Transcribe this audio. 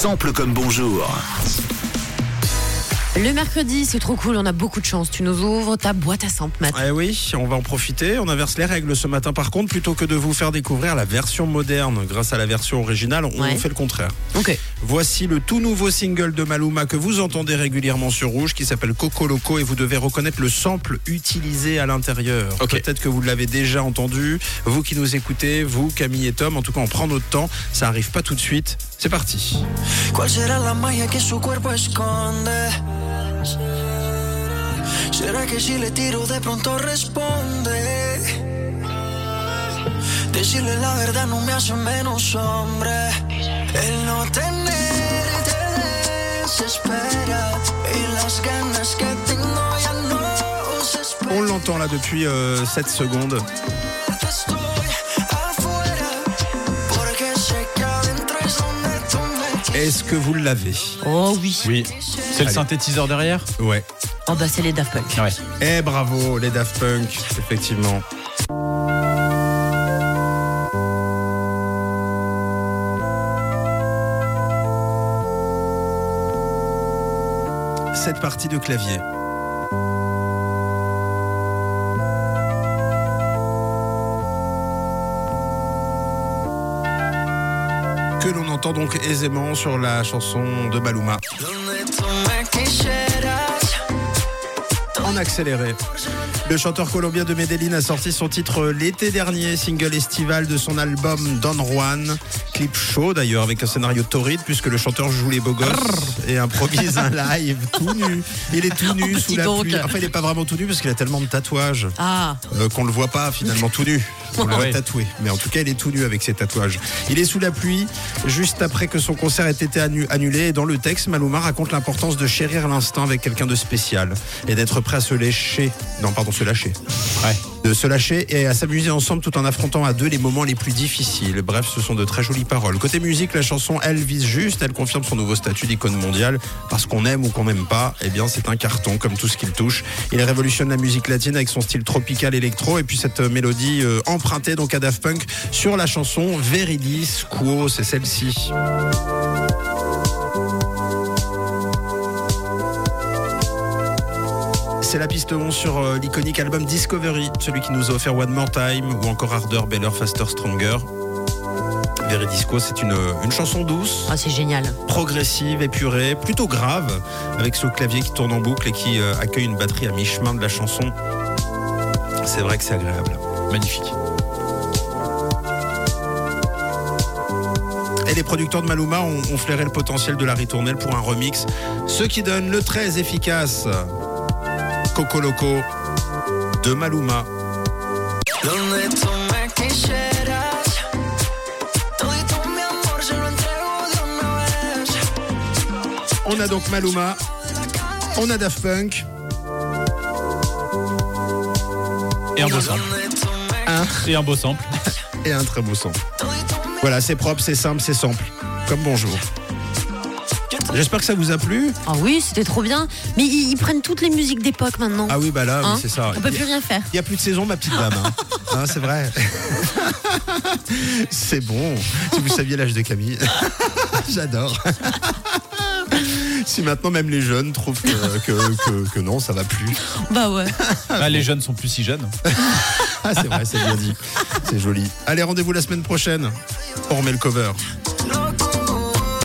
Sample comme bonjour. Le mercredi, c'est trop cool, on a beaucoup de chance. Tu nous ouvres ta boîte à samples, Matt. Eh oui, on va en profiter. On inverse les règles ce matin. Par contre, plutôt que de vous faire découvrir la version moderne grâce à la version originale, on Ouais. fait le contraire. Ok. Voici le tout nouveau single de Maluma que vous entendez régulièrement sur Rouge qui s'appelle Coco Loco et vous devez reconnaître le sample utilisé à l'intérieur. Ok. Peut-être que vous l'avez déjà entendu. Vous qui nous écoutez, vous, Camille et Tom, en tout cas on prend notre temps. Ça arrive pas tout de suite. C'est parti. ¿Cuál será que si le tiro de pronto responde? La me. On l'entend là depuis 7 secondes. Est-ce que vous l'avez Oh oui. Oui. C'est le Allez. synthétiseur derrière Ouais. Oh bah c'est les Daft Punk. Ouais. Eh bravo les Daft Punk, effectivement. Cette partie de clavier. Que l'on entend donc aisément sur la chanson de Maluma. En accéléré. Le chanteur colombien de Medellín a sorti son titre l'été dernier, single estival de son album Don Juan. Clip chaud d'ailleurs, avec un scénario torride, puisque le chanteur joue les beaux gosses et improvise un live tout nu. Il est tout nu Oh, sous la donc. pluie. Enfin, il n'est pas vraiment tout nu parce qu'il a tellement de tatouages Ah, euh, qu'on le voit pas finalement tout nu. On voit Ouais. tatoué. Mais en tout cas, il est tout nu avec ses tatouages. Il est sous la pluie, juste après que son concert ait été annu- annulé. Et dans le texte, Maluma raconte l'importance de chérir l'instant avec quelqu'un de spécial et d'être prêt à se lécher. Non, pardon, se lâcher. Ouais. De se lâcher et à s'amuser ensemble tout en affrontant à deux les moments les plus difficiles. Bref, ce sont de très jolies paroles. Côté musique, la chanson, elle vise juste, elle confirme son nouveau statut d'icône mondiale. Parce qu'on aime ou qu'on n'aime pas, eh bien, c'est un carton, comme tout ce qu'il touche. Il révolutionne la musique latine avec son style tropical électro et puis cette mélodie euh, empruntée donc à Daft Punk sur la chanson Veridis Quo, c'est celle-ci. C'est la piste 11 sur euh, l'iconique album Discovery, celui qui nous a offert One More Time ou encore Harder, Better, Faster, Stronger. Veridisco, c'est une, une chanson douce, ah, c'est génial. progressive, épurée, plutôt grave, avec ce clavier qui tourne en boucle et qui euh, accueille une batterie à mi-chemin de la chanson. C'est vrai que c'est agréable. Magnifique. Et les producteurs de Maluma ont, ont flairé le potentiel de la ritournelle pour un remix, ce qui donne le très efficace Coco Loco de Maluma. On a donc Maluma, on a Daft Punk, Et un beau sample. Hein Et un beau sample. et un très beau mi Voilà, c'est propre, c'est simple, c'est simple. Comme bonjour. J'espère que ça vous a plu. Ah oui, c'était trop bien. Mais ils, ils prennent toutes les musiques d'époque maintenant. Ah oui, bah là, oui, Hein c'est ça. On peut plus rien faire. Il n'y a plus de saison, ma petite dame. Hein. Hein, c'est vrai. c'est bon. Si vous saviez l'âge de Camille. J'adore. si maintenant même les jeunes trouvent que, que, que- que non, ça va plus. Bah ouais. Ah, les jeunes sont plus si jeunes. Ah, c'est vrai, c'est bien dit. C'est joli. Allez, rendez-vous la semaine prochaine. On remet le cover.